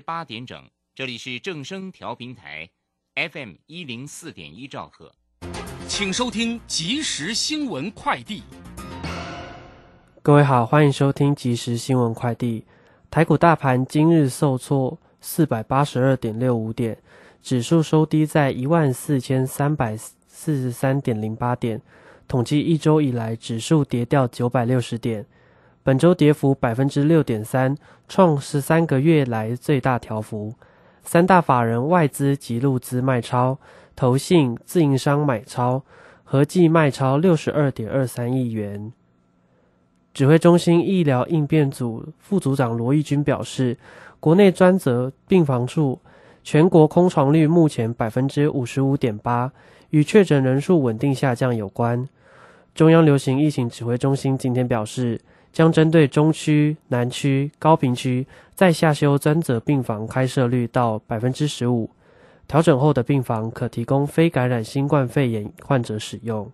八点整，这里是正声调频台，FM 一零四点一兆赫，请收听即时新闻快递。各位好，欢迎收听即时新闻快递。台股大盘今日受挫四百八十二点六五点，指数收低在一万四千三百四十三点零八点。统计一周以来，指数跌掉九百六十点。本周跌幅百分之六点三，创十三个月来最大调幅。三大法人外资及入资卖超，投信自营商买超，合计卖超六十二点二三亿元。指挥中心医疗应变组副组长罗义军表示，国内专责病房处全国空床率目前百分之五十五点八，与确诊人数稳定下降有关。中央流行疫情指挥中心今天表示。将针对中区、南区、高平区再下修专责病房开设率到百分之十五，调整后的病房可提供非感染新冠肺炎患者使用。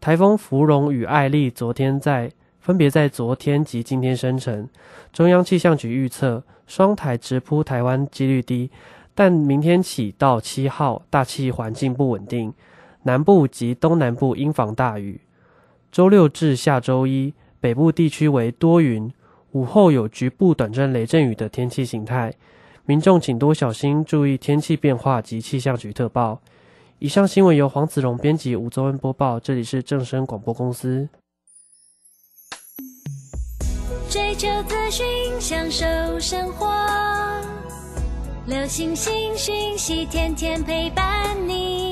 台风芙蓉与艾丽昨天在分别在昨天及今天生成，中央气象局预测双台直扑台湾几率低，但明天起到七号大气环境不稳定，南部及东南部应防大雨。周六至下周一。北部地区为多云，午后有局部短暂雷阵雨的天气形态，民众请多小心，注意天气变化及气象局特报。以上新闻由黄子荣编辑，吴宗恩播报。这里是正声广播公司。追求资讯，享受生活，流星星讯息，天天陪伴你。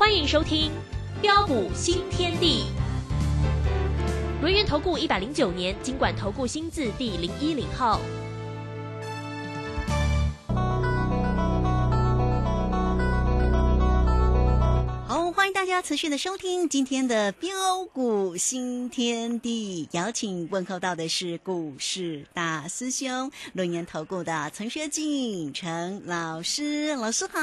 欢迎收听标股新天地。轮源投顾一百零九年经管投顾新字第零一零号。家持续的收听今天的标股新天地，邀请问候到的是股市大师兄龙岩投顾的陈学进陈老师，老师好。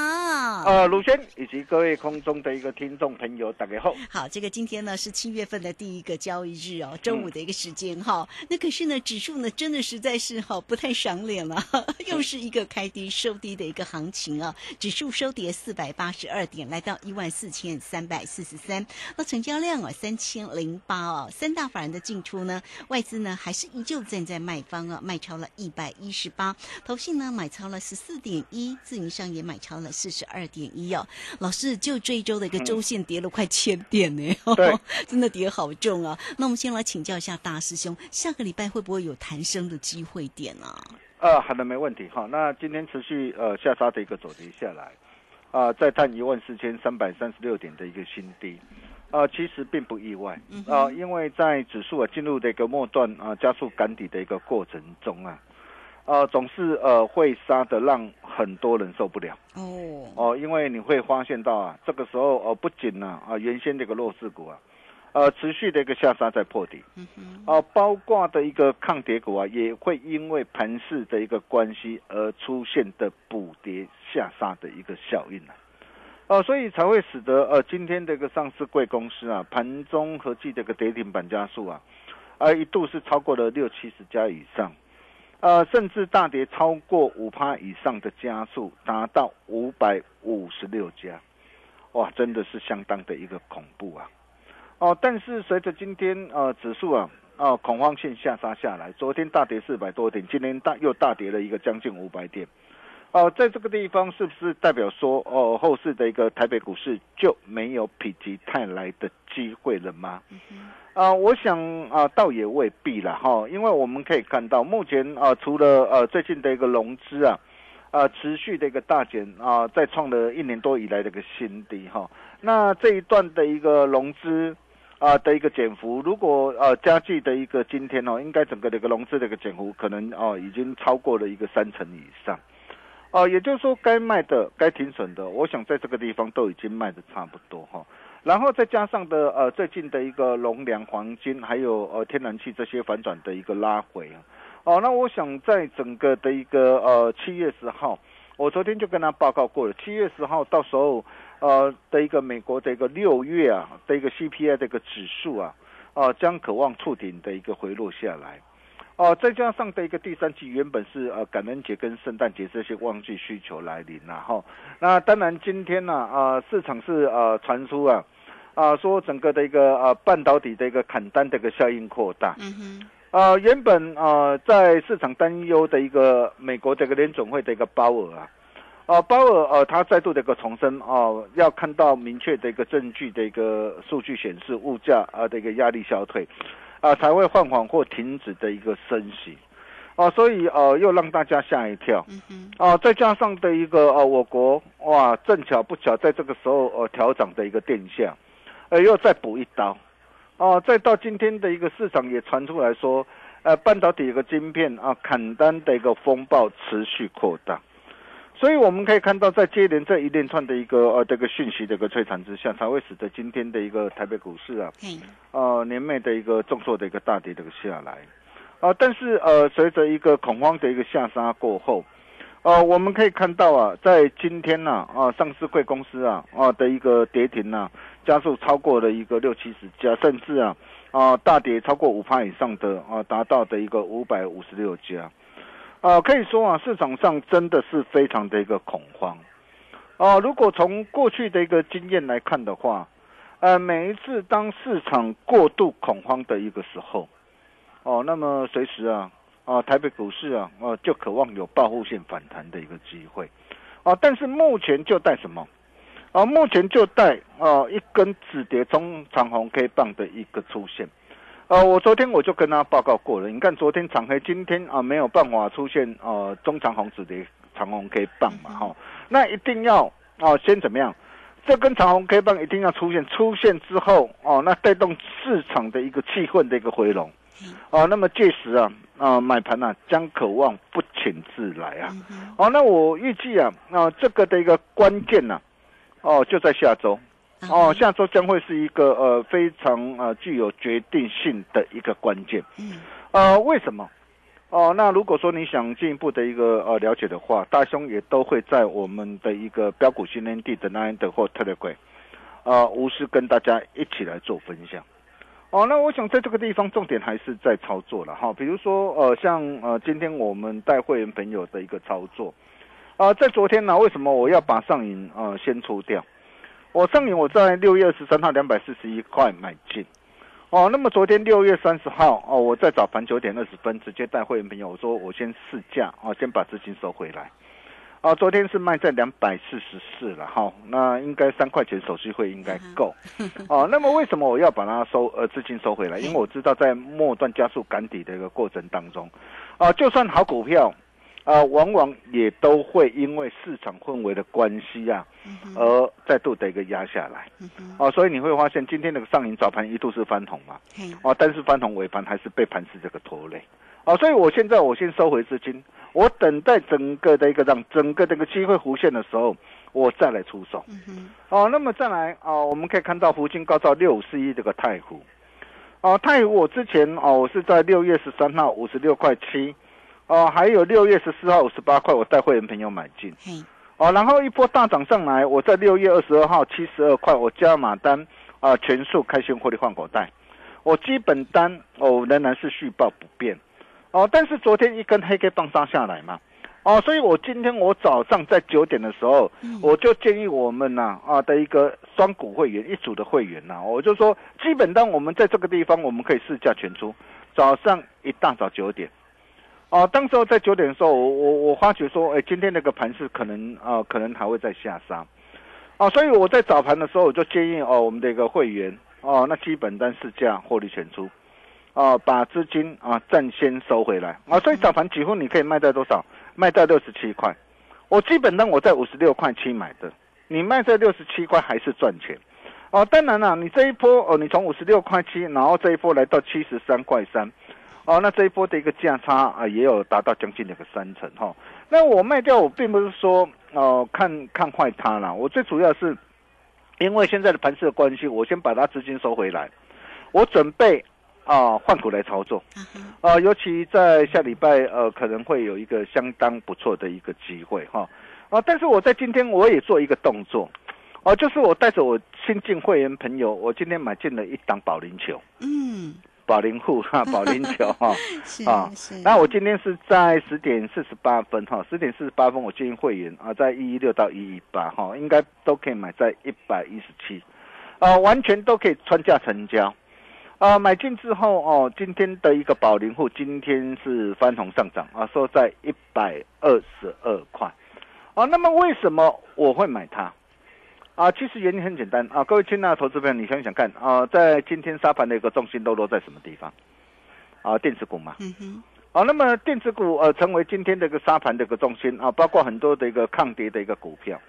呃，鲁轩以及各位空中的一个听众朋友，大家好。好，这个今天呢是七月份的第一个交易日哦，周五的一个时间哈。那可是呢，指数呢真的实在是哈不太赏脸了，又是一个开低收低的一个行情啊。指数收跌四百八十二点，来到一万四千。三百四十三，那成交量啊三千零八哦，三大法人的进出呢，外资呢还是依旧站在卖方啊，卖超了一百一十八，投信呢买超了十四点一，自营商也买超了四十二点一哦。老师，就这一周的一个周线跌了快千点呢，真的跌好重啊。那我们先来请教一下大师兄，下个礼拜会不会有弹升的机会点啊？呃，好的，没问题哈。那今天持续呃下杀的一个走跌下来。啊，再探一万四千三百三十六点的一个新低，啊，其实并不意外啊，因为在指数啊进入的一个末段啊加速赶底的一个过程中啊，呃，总是呃会杀的让很多人受不了哦哦，因为你会发现到啊，这个时候呃不仅呢啊原先这个弱势股啊。呃，持续的一个下杀在破底，啊，包括的一个抗跌股啊，也会因为盘势的一个关系而出现的补跌下杀的一个效应啊，哦，所以才会使得呃今天的一个上市贵公司啊，盘中合计的一个跌停板家数啊，啊一度是超过了六七十家以上，呃，甚至大跌超过五趴以上的家数达到五百五十六家，哇，真的是相当的一个恐怖啊。哦，但是随着今天呃指数啊啊恐慌性下杀下来，昨天大跌四百多点，今天大又大跌了一个将近五百点。哦，在这个地方是不是代表说哦后市的一个台北股市就没有否极泰来的机会了吗？啊，我想啊，倒也未必了哈，因为我们可以看到，目前啊，除了呃最近的一个融资啊，啊持续的一个大减啊，再创了一年多以来的一个新低哈。那这一段的一个融资啊的一个减幅，如果呃加计的一个今天哦，应该整个的一个融资的一个减幅可能哦已经超过了一个三成以上。哦，也就是说该卖的、该停损的，我想在这个地方都已经卖的差不多哈。然后再加上的呃最近的一个农粮、黄金，还有呃天然气这些反转的一个拉回啊，哦，那我想在整个的一个呃七月十号，我昨天就跟他报告过了，七月十号到时候呃的一个美国的一个六月啊的一个 CPI 的一个指数啊，啊将渴望触顶的一个回落下来，哦，再加上的一个第三季原本是呃感恩节跟圣诞节这些旺季需求来临然后那当然今天呢啊市场是呃传出啊。啊，说整个的一个呃半导体的一个砍单的一个效应扩大，嗯哼，啊原本啊在市场担忧的一个美国这个联总会的一个鲍尔啊，啊鲍尔呃他再度的一个重申哦，要看到明确的一个证据的一个数据显示物价啊的一个压力消退，啊才会放缓或停止的一个升息，啊所以呃又让大家吓一跳，嗯哼，啊再加上的一个呃我国哇正巧不巧在这个时候呃调涨的一个电价。呃，又再补一刀，哦，再到今天的一个市场也传出来说，呃，半导体一个晶片啊，砍单的一个风暴持续扩大，所以我们可以看到，在接连这一连串的一个呃这个讯息的一个摧残之下，才会使得今天的一个台北股市啊，呃，年内的一个重挫的一个大跌的一个下来，啊，但是呃，随着一个恐慌的一个下杀过后。呃，我们可以看到啊，在今天呢，啊，上市贵公司啊，啊的一个跌停呢，加速超过了一个六七十家，甚至啊，啊大跌超过五趴以上的啊，达到的一个五百五十六家，啊，可以说啊，市场上真的是非常的一个恐慌，啊，如果从过去的一个经验来看的话，呃，每一次当市场过度恐慌的一个时候，哦，那么随时啊。啊，台北股市啊，呃，就渴望有报复性反弹的一个机会，啊，但是目前就带什么？啊，目前就带啊一根止跌中长红 K 棒的一个出现，啊，我昨天我就跟他报告过了，你看昨天长黑，今天啊没有办法出现呃中长红止跌长红 K 棒嘛，哈，那一定要啊先怎么样？这根长红 K 棒一定要出现，出现之后哦，那带动市场的一个气氛的一个回笼，啊，那么届时啊。啊，买盘啊，将渴望不请自来啊！哦，那我预计啊，那这个的一个关键呢，哦，就在下周，哦，下周将会是一个呃非常呃具有决定性的一个关键。嗯，呃，为什么？哦，那如果说你想进一步的一个呃了解的话，大兄也都会在我们的一个标股训练地的那一的或特别贵，啊，无私跟大家一起来做分享。哦，那我想在这个地方重点还是在操作了哈，比如说呃，像呃今天我们带会员朋友的一个操作，啊，在昨天呢，为什么我要把上影呃先出掉？我上影我在六月二十三号两百四十一块买进，哦，那么昨天六月三十号哦，我在早盘九点二十分直接带会员朋友我说我先试价哦，先把资金收回来。啊，昨天是卖在两百四十四了哈，那应该三块钱手续费应该够。哦，那么为什么我要把它收呃资金收回来？因为我知道在末段加速赶底的一个过程当中，啊，就算好股票，啊，往往也都会因为市场氛围的关系啊，而再度的一个压下来。哦，所以你会发现今天那个上影早盘一度是翻红嘛，哦，但是翻红尾盘还是被盘市这个拖累。哦，所以我现在我先收回资金。我等待整个的一个让整个这个机会弧线的时候，我再来出手。哦，那么再来啊，我们可以看到福金高照六五四一这个太湖。哦，太湖我之前哦，我是在六月十三号五十六块七，哦，还有六月十四号五十八块，我带会员朋友买进。哦，然后一波大涨上来，我在六月二十二号七十二块，我加码单啊，全数开新获利换口袋。我基本单哦仍然是续报不变。哦，但是昨天一根黑 K 棒杀下来嘛，哦，所以我今天我早上在九点的时候，我就建议我们呐啊的一个双股会员一组的会员呐，我就说基本单我们在这个地方我们可以试价全出，早上一大早九点，哦，当时候在九点的时候，我我我发觉说，哎，今天那个盘是可能啊，可能还会再下杀，哦，所以我在早盘的时候我就建议哦，我们的一个会员哦，那基本单市价获利全出，哦，把资金啊暂先收回来。啊，所以早盘几乎你可以卖在多少？卖在六十七块，我基本单我在五十六块七买的，你卖在六十七块还是赚钱。哦，当然了，你这一波哦，你从五十六块七，然后这一波来到七十三块三，哦，那这一波的一个价差啊，也有达到将近两个三成哈。那我卖掉，我并不是说哦看看坏它了，我最主要是因为现在的盘势的关系，我先把它资金收回来，我准备啊换股来操作，啊，尤其在下礼拜呃可能会有一个相当不错的一个机会哈，啊，但是我在今天我也做一个动作。哦，就是我带着我新进会员朋友，我今天买进了一档保龄球，嗯，保龄户哈，保龄球 哈，啊，那我今天是在十点四十八分哈，十点四十八分我建议会员啊，在一一六到一一八哈，应该都可以买在一百一十七，啊，完全都可以穿价成交，啊，买进之后哦，今天的一个保龄户今天是翻红上涨啊，收在一百二十二块，啊，那么为什么我会买它？啊，其实原因很简单啊，各位亲爱的投资朋友，你想想看啊，在今天沙盘的一个重心都落在什么地方？啊，电子股嘛。嗯哼。啊，那么电子股呃成为今天的一个沙盘的一个重心啊，包括很多的一个抗跌的一个股票。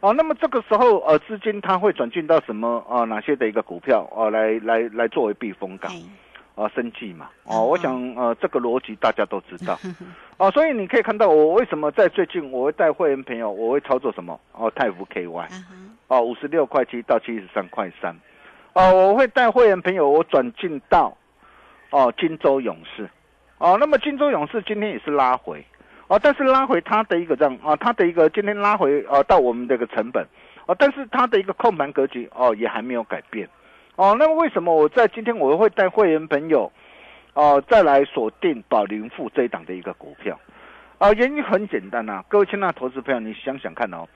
啊，那么这个时候呃资金它会转进到什么啊？哪些的一个股票啊来来来作为避风港？啊，生计嘛，哦，我想呃，这个逻辑大家都知道，哦，所以你可以看到我为什么在最近我会带会员朋友，我会操作什么？哦，泰福 KY，哦，五十六块七到七十三块三，哦，我会带会员朋友我转进到，哦，金州勇士，哦，那么金州勇士今天也是拉回，哦，但是拉回它的一个这样啊，它的一个今天拉回啊到我们这个成本，哦，但是它的一个控盘格局哦也还没有改变。哦，那么为什么我在今天我会带会员朋友，哦，再来锁定宝林富这一档的一个股票？啊，原因很简单呐，各位亲爱的投资朋友，你想想看哦，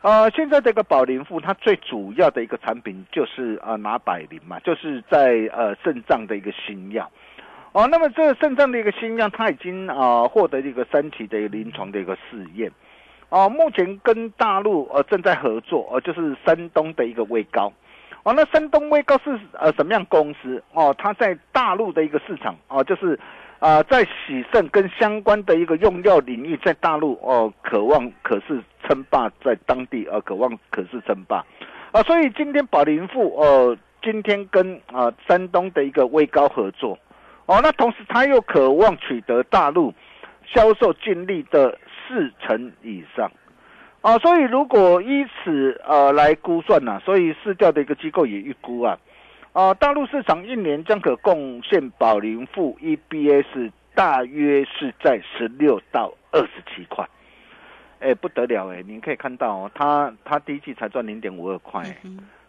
呃，现在这个宝林富它最主要的一个产品就是呃拿百灵嘛，就是在呃肾脏的一个新药。哦，那么这个肾脏的一个新药，它已经啊获得一个三期的临床的一个试验。哦，目前跟大陆呃正在合作，呃就是山东的一个位高。哦，那山东威高是呃什么样公司？哦，它在大陆的一个市场哦，就是啊，在喜肾跟相关的一个用药领域，在大陆哦，渴望可是称霸在当地，呃，渴望可是称霸啊，所以今天宝林富呃，今天跟啊山东的一个威高合作哦，那同时他又渴望取得大陆销售净利的四成以上。啊，所以如果依此呃来估算呢，所以市调的一个机构也预估啊，啊，大陆市场一年将可贡献宝林富 EBS 大约是在十六到二十七块，哎，不得了哎，你可以看到哦，它它第一季才赚零点五二块，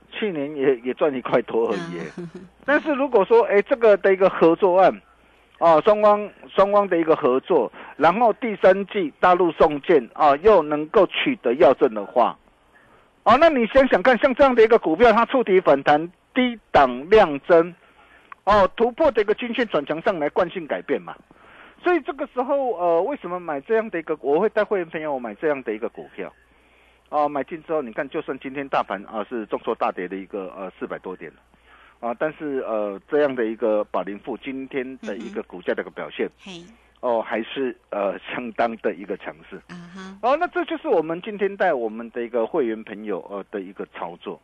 去年也也赚一块多而已，但是如果说哎这个的一个合作案。哦，双方双方的一个合作，然后第三季大陆送件啊，又能够取得药证的话，哦，那你想想看，像这样的一个股票，它触底反弹，低档量增，哦，突破的一个均线转强上来，惯性改变嘛，所以这个时候，呃，为什么买这样的一个？我会带会员朋友买这样的一个股票，哦，买进之后，你看，就算今天大盘啊是重挫大跌的一个呃四百多点啊，但是呃，这样的一个宝林富今天的一个股价的一个表现，哦，还是呃相当的一个强势。哦，那这就是我们今天带我们的一个会员朋友呃的一个操作。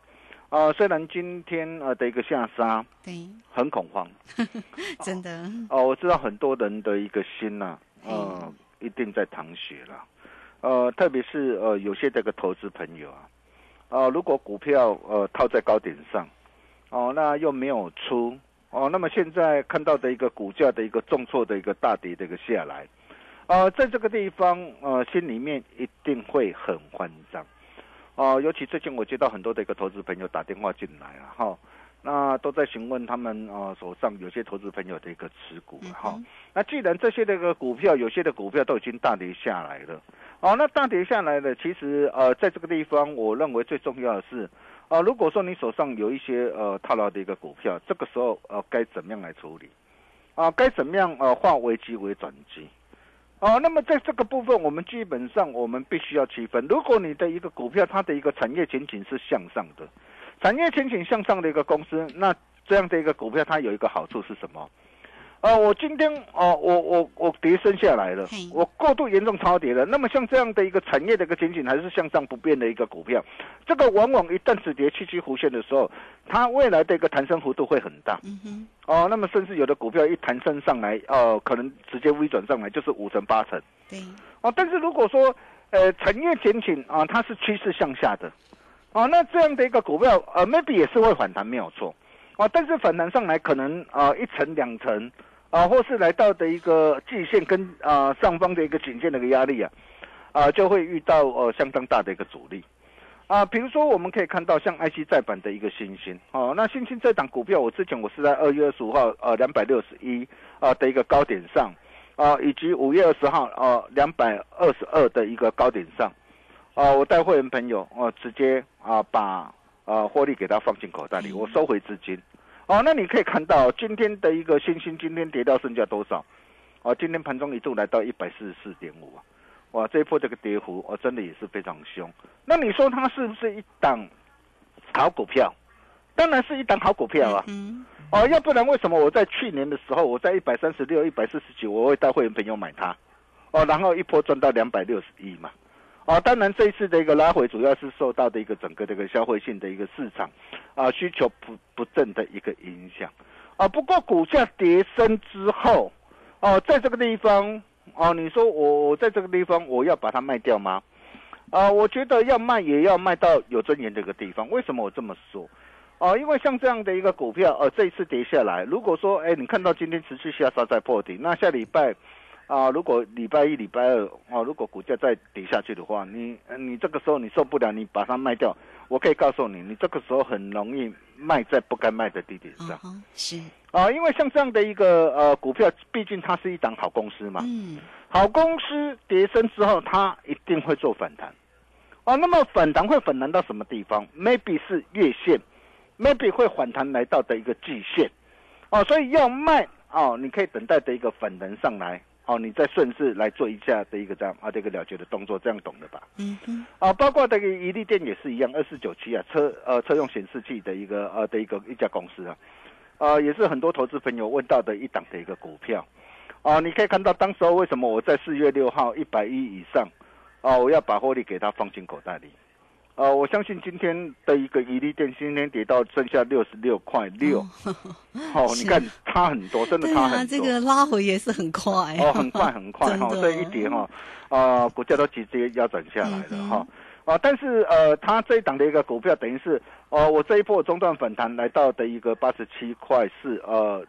啊，虽然今天呃的一个下杀，对，很恐慌，真的。哦，我知道很多人的一个心呐，呃，一定在淌血了。呃，特别是呃有些这个投资朋友啊，啊，如果股票呃套在高点上。哦，那又没有出哦，那么现在看到的一个股价的一个重挫的一个大跌的一个下来，呃，在这个地方呃，心里面一定会很慌张，哦，尤其最近我接到很多的一个投资朋友打电话进来了哈，那都在询问他们呃手上有些投资朋友的一个持股哈，那既然这些的一个股票有些的股票都已经大跌下来了，哦，那大跌下来了，其实呃，在这个地方我认为最重要的是。啊，如果说你手上有一些呃套牢的一个股票，这个时候呃该怎么样来处理？啊，该怎么样呃化危机为转机？哦，那么在这个部分，我们基本上我们必须要区分。如果你的一个股票它的一个产业前景是向上的，产业前景向上的一个公司，那这样的一个股票它有一个好处是什么？呃，我今天哦，我我我跌升下来了，我过度严重超跌了。那么像这样的一个产业的一个前景还是向上不变的一个股票，这个往往一旦止跌七七弧线的时候，它未来的一个弹升幅度会很大。嗯哼。哦，那么甚至有的股票一弹升上来，呃，可能直接微转上来就是五成八成。对。哦，但是如果说呃产业前景啊，它是趋势向下的，哦，那这样的一个股票呃，maybe 也是会反弹没有错。哦，但是反弹上来可能啊一层两层。啊，或是来到的一个季线跟啊上方的一个颈线的一个压力啊，啊就会遇到呃相当大的一个阻力，啊，比如说我们可以看到像 IC 再版的一个新星，哦，那新星这档股票，我之前我是在二月二十五号呃两百六十一啊的一个高点上，啊，以及五月二十号啊两百二十二的一个高点上，啊，我带会员朋友哦直接啊把啊获利给他放进口袋里，我收回资金。哦，那你可以看到今天的一个星星，今天跌到剩下多少？哦，今天盘中一度来到一百四十四点五啊！哇，这一波这个跌幅，哦，真的也是非常凶。那你说它是不是一档好股票？当然是一档好股票啊！哦，要不然为什么我在去年的时候，我在一百三十六、一百四十九，我会带会员朋友买它？哦，然后一波赚到两百六十一嘛？啊，当然这一次的一个拉回，主要是受到的一个整个这个消费性的一个市场，啊需求不不振的一个影响，啊不过股价跌升之后，哦在这个地方，哦你说我我在这个地方我要把它卖掉吗？啊我觉得要卖也要卖到有尊严的一个地方。为什么我这么说？哦因为像这样的一个股票，呃这一次跌下来，如果说哎你看到今天持续下杀再破底，那下礼拜。啊，如果礼拜一、礼拜二，哦，如果股价再跌下去的话，你你这个时候你受不了，你把它卖掉，我可以告诉你，你这个时候很容易卖在不该卖的地点上。是啊，因为像这样的一个呃股票，毕竟它是一档好公司嘛。嗯。好公司跌升之后，它一定会做反弹。哦，那么反弹会反弹到什么地方？Maybe 是月线，Maybe 会反弹来到的一个季线。哦，所以要卖哦，你可以等待的一个反弹上来。哦，你再顺势来做一下的一个这样啊，这个了结的动作，这样懂的吧？嗯嗯。啊，包括这个宜利店也是一样，二四九七啊，车呃车用显示器的一个呃的一个一家公司啊，啊也是很多投资朋友问到的一档的一个股票，啊，你可以看到当时候为什么我在四月六号一百一以上，啊，我要把获利给它放进口袋里。呃，我相信今天的一个伊利电今天跌到剩下六十六块六，哦，你看差很多，真的差很多。这个拉回也是很快。哦，很快很快哈，这一跌哈，啊，股价都直接腰斩下来了哈，啊，但是呃，它这一档的一个股票等于是，哦，我这一波中段反弹来到的一个八十七块四，呃，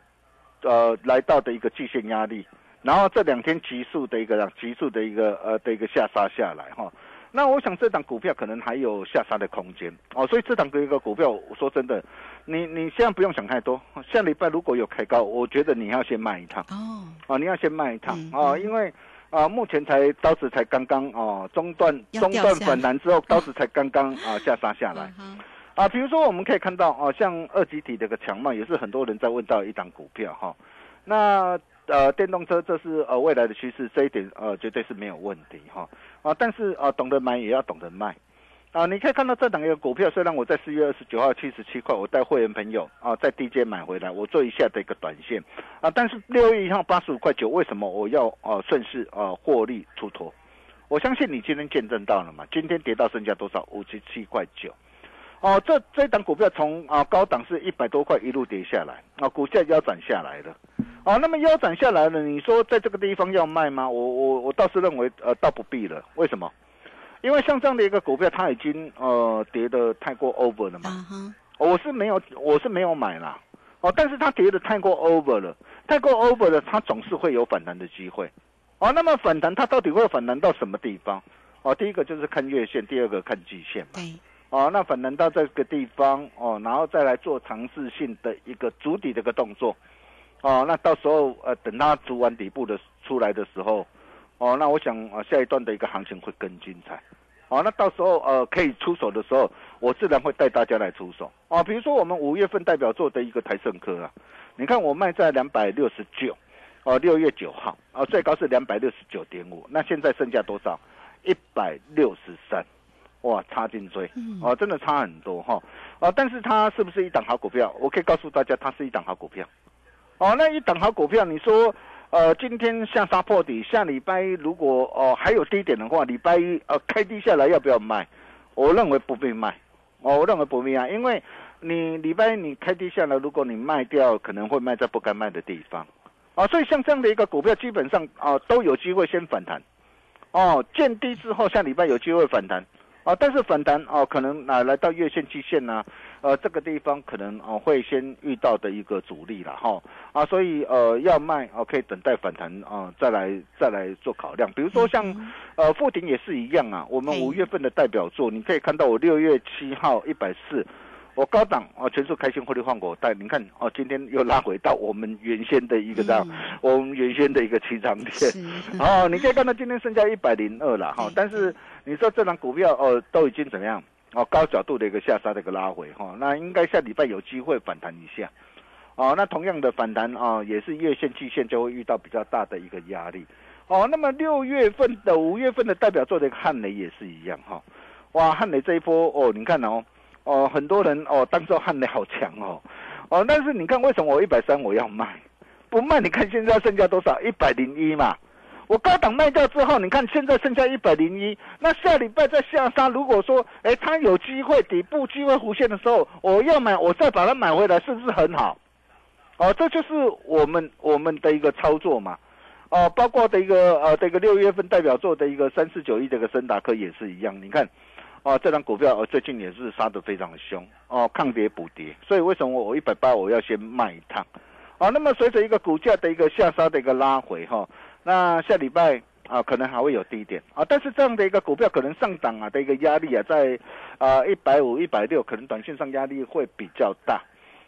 呃，来到的一个季线压力，然后这两天急速的一个急速的一个呃的一个下杀下来哈。那我想这档股票可能还有下杀的空间。哦，所以这档的一个股票，我说真的，你你现在不用想太多。下礼拜如果有开高，我觉得你要先卖一趟。哦，啊，你要先卖一趟。啊，因为啊，目前才刀子才刚刚哦中断中断反弹之后，刀子才刚刚啊 下杀下来。啊。比如说我们可以看到哦，像二级体这个强卖也是很多人在问到一档股票哈，那。呃，电动车这是呃未来的趋势，这一点呃绝对是没有问题哈啊，但是啊懂得买也要懂得卖啊，你可以看到这档一个股票，虽然我在四月二十九号七十七块，我带会员朋友啊在低阶买回来，我做一下的一个短线啊，但是六月一号八十五块九，为什么我要呃顺势呃获利出脱？我相信你今天见证到了嘛，今天跌到剩下多少？五十七块九。哦，这这档股票从啊高档是一百多块一路跌下来，啊股价腰斩下来了，哦，那么腰斩下来了，你说在这个地方要卖吗？我我我倒是认为呃倒不必了，为什么？因为像这样的一个股票，它已经呃跌的太过 over 了嘛，我是没有我是没有买啦，哦，但是它跌的太过 over 了，太过 over 了，它总是会有反弹的机会，哦，那么反弹它到底会反弹到什么地方？哦，第一个就是看月线，第二个看季线嘛。哦，那反弹到这个地方哦，然后再来做尝试性的一个筑底的一个动作，哦，那到时候呃，等它筑完底部的出来的时候，哦，那我想啊，下一段的一个行情会更精彩，哦，那到时候呃可以出手的时候，我自然会带大家来出手哦。比如说我们五月份代表作的一个台盛科啊，你看我卖在两百六十九，哦，六月九号哦，最高是两百六十九点五，那现在剩下多少？一百六十三，哇，差劲追哦，真的差很多哈。啊，但是它是不是一档好股票？我可以告诉大家，它是一档好股票。哦，那一档好股票，你说，呃，今天下杀破底，下礼拜如果哦还有低点的话，礼拜一呃开低下来要不要卖？我认为不必卖。哦，我认为不必卖，因为你礼拜一你开低下来，如果你卖掉，可能会卖在不该卖的地方。啊，所以像这样的一个股票，基本上啊都有机会先反弹。哦，见低之后，下礼拜有机会反弹。啊，但是反弹哦，可能啊来到月线、季线呢，呃，这个地方可能哦会先遇到的一个阻力了哈。啊，所以呃要卖哦，可以等待反弹啊，再来再来做考量。比如说像呃富鼎也是一样啊，我们五月份的代表作，你可以看到我六月七号一百四。我高档啊，全数开心获利换股，但你看哦，今天又拉回到我们原先的一个这样，我们原先的一个起涨点。哦，你可以看到今天剩下一百零二了哈，但是你说这张股票哦都已经怎么样哦，高角度的一个下杀的一个拉回哈，那应该下礼拜有机会反弹一下。哦，那同样的反弹啊，也是月线、季线就会遇到比较大的一个压力。哦，那么六月份的、五月份的代表作的一个汉雷也是一样哈，哇，汉雷这一波哦，你看哦。哦，很多人哦，当做汉雷好强哦，哦，但是你看为什么我一百三我要卖，不卖？你看现在剩下多少？一百零一嘛。我高档卖掉之后，你看现在剩下一百零一。那下礼拜在下杀，如果说哎它有机会底部机会弧线的时候，我要买，我再把它买回来，是不是很好？哦，这就是我们我们的一个操作嘛。哦，包括的一个呃这个六月份代表作的一个三四九一这个森达科也是一样，你看。哦，这张股票哦，最近也是杀得非常凶哦，抗跌补跌，所以为什么我一百八我要先卖一趟？哦，那么随着一个股价的一个下杀的一个拉回哈，那下礼拜啊可能还会有低点啊，但是这样的一个股票可能上涨啊的一个压力啊在啊一百五、一百六，可能短线上压力会比较大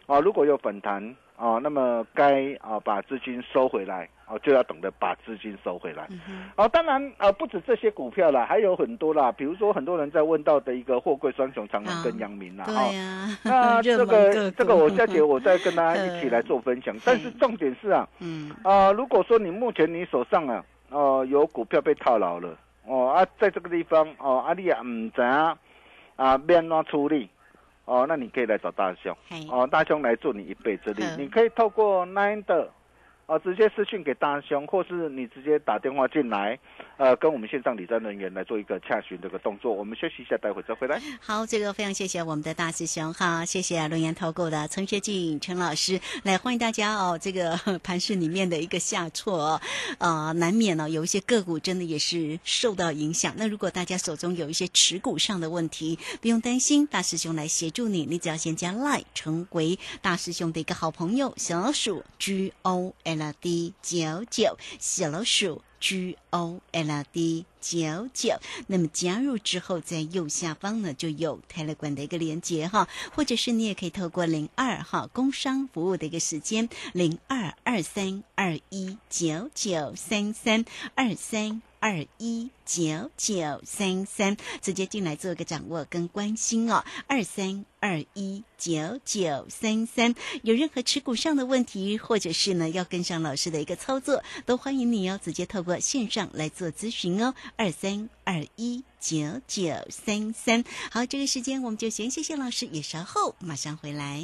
啊，如果有反弹。哦，那么该啊把资金收回来，哦就要懂得把资金收回来。哦，当然啊不止这些股票啦，还有很多啦，比如说很多人在问到的一个货柜双雄长隆跟阳明啦。对呀。那 这个这个我下节我再跟大家一起来做 分享。但是重点是啊，嗯啊，如果说你目前你手上啊，哦有股票被套牢了，哦啊在这个地方哦阿丽啊唔知啊啊变怎处理？哦，那你可以来找大兄，哦，大兄来助你一臂之力。你可以透过 Nine 的。啊，直接私讯给大兄，或是你直接打电话进来，呃，跟我们线上理财人员来做一个洽询这个动作。我们休息一下，待会再回来。好，这个非常谢谢我们的大师兄哈，谢谢龙岩投顾的陈学进陈老师来欢迎大家哦。这个 盘市里面的一个下挫，呃，难免呢有一些个股真的也是受到影响。那如果大家手中有一些持股上的问题，不用担心，大师兄来协助你。你只要先加 Line 成为大师兄的一个好朋友，小鼠 G O N。L D 九九小老鼠 G O L D 九九，那么加入之后，在右下方呢就有泰勒管的一个连接哈，或者是你也可以透过零二哈工商服务的一个时间零二二三二一九九三三二三。二一九九三三，直接进来做一个掌握跟关心哦。二三二一九九三三，有任何持股上的问题，或者是呢要跟上老师的一个操作，都欢迎你哦，直接透过线上来做咨询哦。二三二一九九三三，好，这个时间我们就先谢谢老师，也稍后马上回来。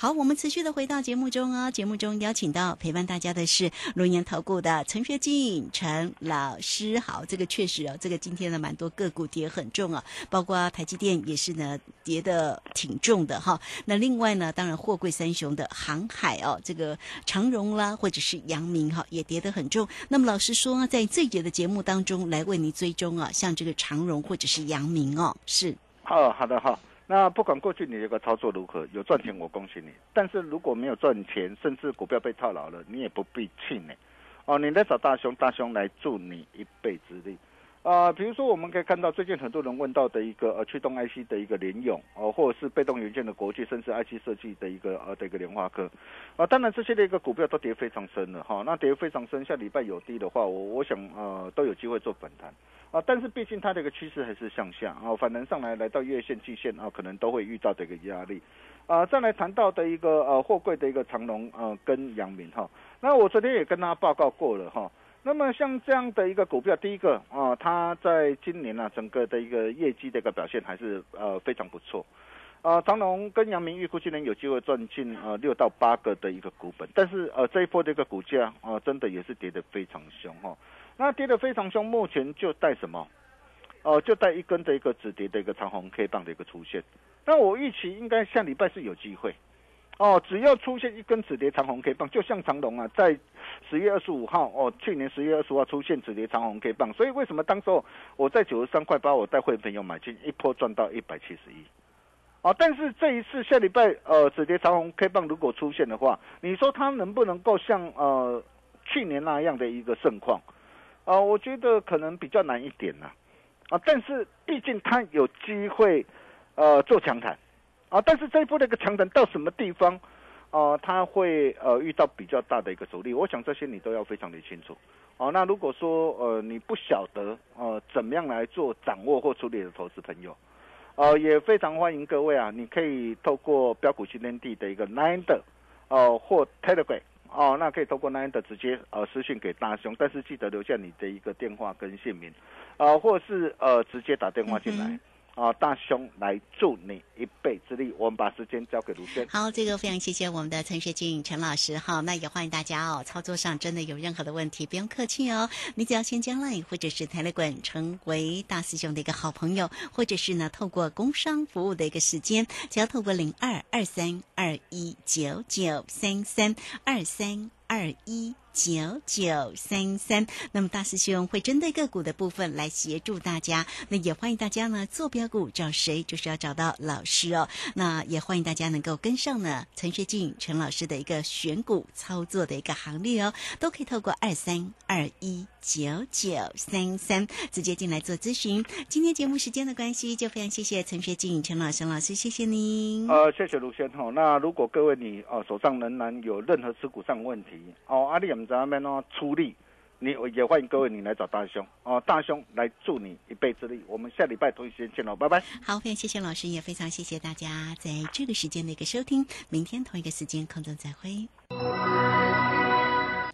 好，我们持续的回到节目中哦。节目中邀请到陪伴大家的是龙岩投顾的陈学进陈老师。好，这个确实哦，这个今天呢蛮多个股跌很重啊，包括台积电也是呢跌的挺重的哈。那另外呢，当然货柜三雄的航海哦，这个长荣啦或者是阳明哈也跌得很重。那么老师说，在这一节的节目当中来为你追踪啊，像这个长荣或者是阳明哦，是。好好的好。那不管过去你这个操作如何，有赚钱我恭喜你。但是如果没有赚钱，甚至股票被套牢了，你也不必气馁。哦，你来找大兄，大兄来助你一臂之力。啊，比如说我们可以看到最近很多人问到的一个呃驱动 IC 的一个联用哦，或者是被动元件的国际，甚至 IC 设计的一个呃的一个联发科，啊，当然这些的一个股票都跌非常深了哈。那跌非常深，下礼拜有低的话，我我想呃都有机会做反弹。啊，但是毕竟它的一个趋势还是向下啊，反弹上来来到月线、季线啊，可能都会遇到的一个压力。啊，再来谈到的一个呃货柜的一个长龙呃跟阳明哈，那我昨天也跟他报告过了哈。那么像这样的一个股票，第一个啊，它在今年呢整个的一个业绩的一个表现还是呃非常不错。啊，长隆跟阳明预估今年有机会赚进呃六到八个的一个股本，但是呃这一波的一个股价啊，真的也是跌得非常凶哈。那跌得非常凶，目前就带什么？哦，就带一根的一个止跌的一个长红 K 棒的一个出现。那我预期应该下礼拜是有机会。哦，只要出现一根止跌长红 K 棒，就像长隆啊，在十月二十五号哦，去年十月二十五号出现止跌长红 K 棒，所以为什么当时候我在九十三块八，我带会朋友买进一波赚到一百七十一。哦，但是这一次下礼拜呃止跌长红 K 棒如果出现的话，你说它能不能够像呃去年那样的一个盛况？啊，我觉得可能比较难一点呐，啊，但是毕竟它有机会，呃，做强弹，啊，但是这一波的一个强弹到什么地方，啊，它会呃遇到比较大的一个阻力，我想这些你都要非常的清楚，哦，那如果说呃你不晓得呃怎么样来做掌握或处理的投资朋友，呃，也非常欢迎各位啊，你可以透过标股新天地的一个 Nine 的，哦或 Telegram。哦，那可以透过那样的直接呃私信给大兄，但是记得留下你的一个电话跟姓名，啊，或是呃直接打电话进来。啊，大兄来助你一臂之力。我们把时间交给卢轩。好，这个非常谢谢我们的陈学静陈老师。好，那也欢迎大家哦。操作上真的有任何的问题，不用客气哦。你只要先加 line 或者是台来滚成为大师兄的一个好朋友，或者是呢透过工商服务的一个时间，只要透过零二二三二一九九三三二三二一。九九三三，那么大师兄会针对个股的部分来协助大家，那也欢迎大家呢坐标股找谁，就是要找到老师哦。那也欢迎大家能够跟上呢陈学静陈老师的一个选股操作的一个行列哦，都可以透过二三二一九九三三直接进来做咨询。今天节目时间的关系，就非常谢谢陈学静陈老师老师，谢谢您。呃，谢谢卢先生。那如果各位你哦手上仍然有任何持股上问题哦，阿里姆。在那边呢出力，你也欢迎各位你来找大兄哦，大兄来助你一臂之力。我们下礼拜同一时间见喽，拜拜。好，非常谢谢老师，也非常谢谢大家在这个时间的一个收听。明天同一个时间空中再会。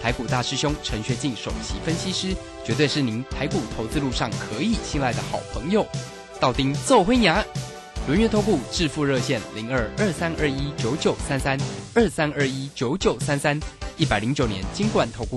台股大师兄陈学进首席分析师，绝对是您台股投资路上可以信赖的好朋友。道丁奏灰牙。轮月投顾致富热线零二二三二一九九三三二三二一九九三三一百零九年金管投顾。